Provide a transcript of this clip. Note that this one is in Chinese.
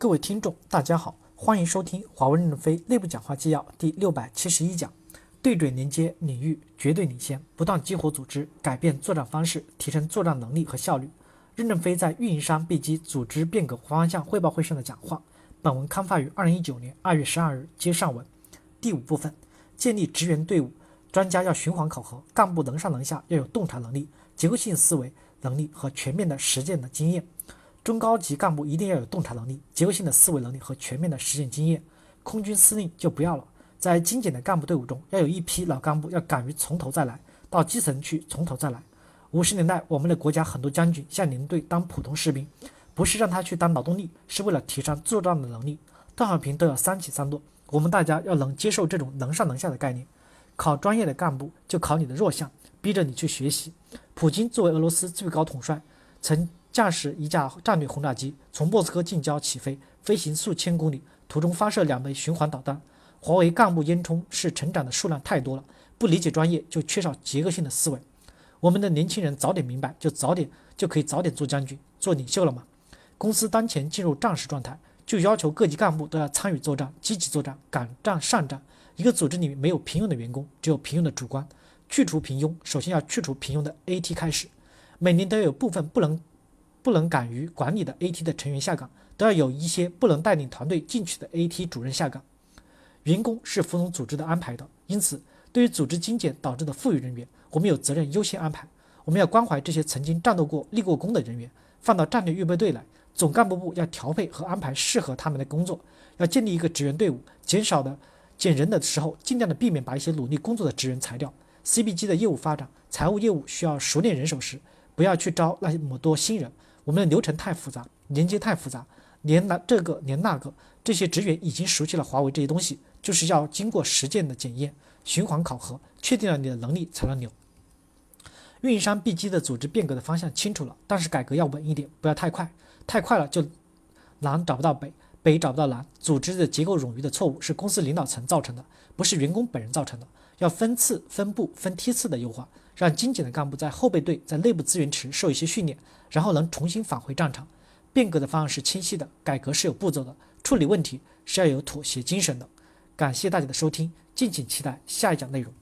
各位听众，大家好，欢迎收听华为任正非内部讲话纪要第六百七十一讲，对准连接领域绝对领先，不断激活组织，改变作战方式，提升作战能力和效率。任正非在运营商 B 机组织变革方向汇报会上的讲话。本文刊发于二零一九年二月十二日，接上文。第五部分，建立职员队伍，专家要循环考核，干部能上能下，要有洞察能力、结构性思维能力和全面的实践的经验。中高级干部一定要有洞察能力、结构性的思维能力和全面的实践经验。空军司令就不要了，在精简的干部队伍中，要有一批老干部，要敢于从头再来，到基层去从头再来。五十年代，我们的国家很多将军下连队当普通士兵，不是让他去当劳动力，是为了提升作战的能力。邓小平都要三起三落，我们大家要能接受这种能上能下的概念。考专业的干部，就考你的弱项，逼着你去学习。普京作为俄罗斯最高统帅，曾。驾驶一架战略轰炸机从莫斯科近郊起飞，飞行数千公里，途中发射两枚循环导弹。华为干部烟囱是成长的数量太多了，不理解专业就缺少结构性的思维。我们的年轻人早点明白，就早点就可以早点做将军、做领袖了吗？公司当前进入战时状态，就要求各级干部都要参与作战，积极作战，敢战善战。一个组织里面没有平庸的员工，只有平庸的主观。去除平庸，首先要去除平庸的 AT 开始。每年都有部分不能。不能敢于管理的 AT 的成员下岗，都要有一些不能带领团队进取的 AT 主任下岗。员工是服从组织的安排的，因此对于组织精简导致的富裕人员，我们有责任优先安排。我们要关怀这些曾经战斗过、立过功的人员，放到战略预备队来。总干部部要调配和安排适合他们的工作，要建立一个职员队伍。减少的减人的时候，尽量的避免把一些努力工作的职员裁掉。CBG 的业务发展、财务业务需要熟练人手时，不要去招那么多新人。我们的流程太复杂，连接太复杂，连那这个连那个，这些职员已经熟悉了华为这些东西，就是要经过实践的检验、循环考核，确定了你的能力才能留。运营商 B 机的组织变革的方向清楚了，但是改革要稳一点，不要太快，太快了就南找不到北，北找不到南。组织的结构冗余的错误是公司领导层造成的，不是员工本人造成的。要分次、分部、分梯次的优化，让精简的干部在后备队、在内部资源池受一些训练，然后能重新返回战场。变革的方案是清晰的，改革是有步骤的，处理问题是要有妥协精神的。感谢大家的收听，敬请期待下一讲内容。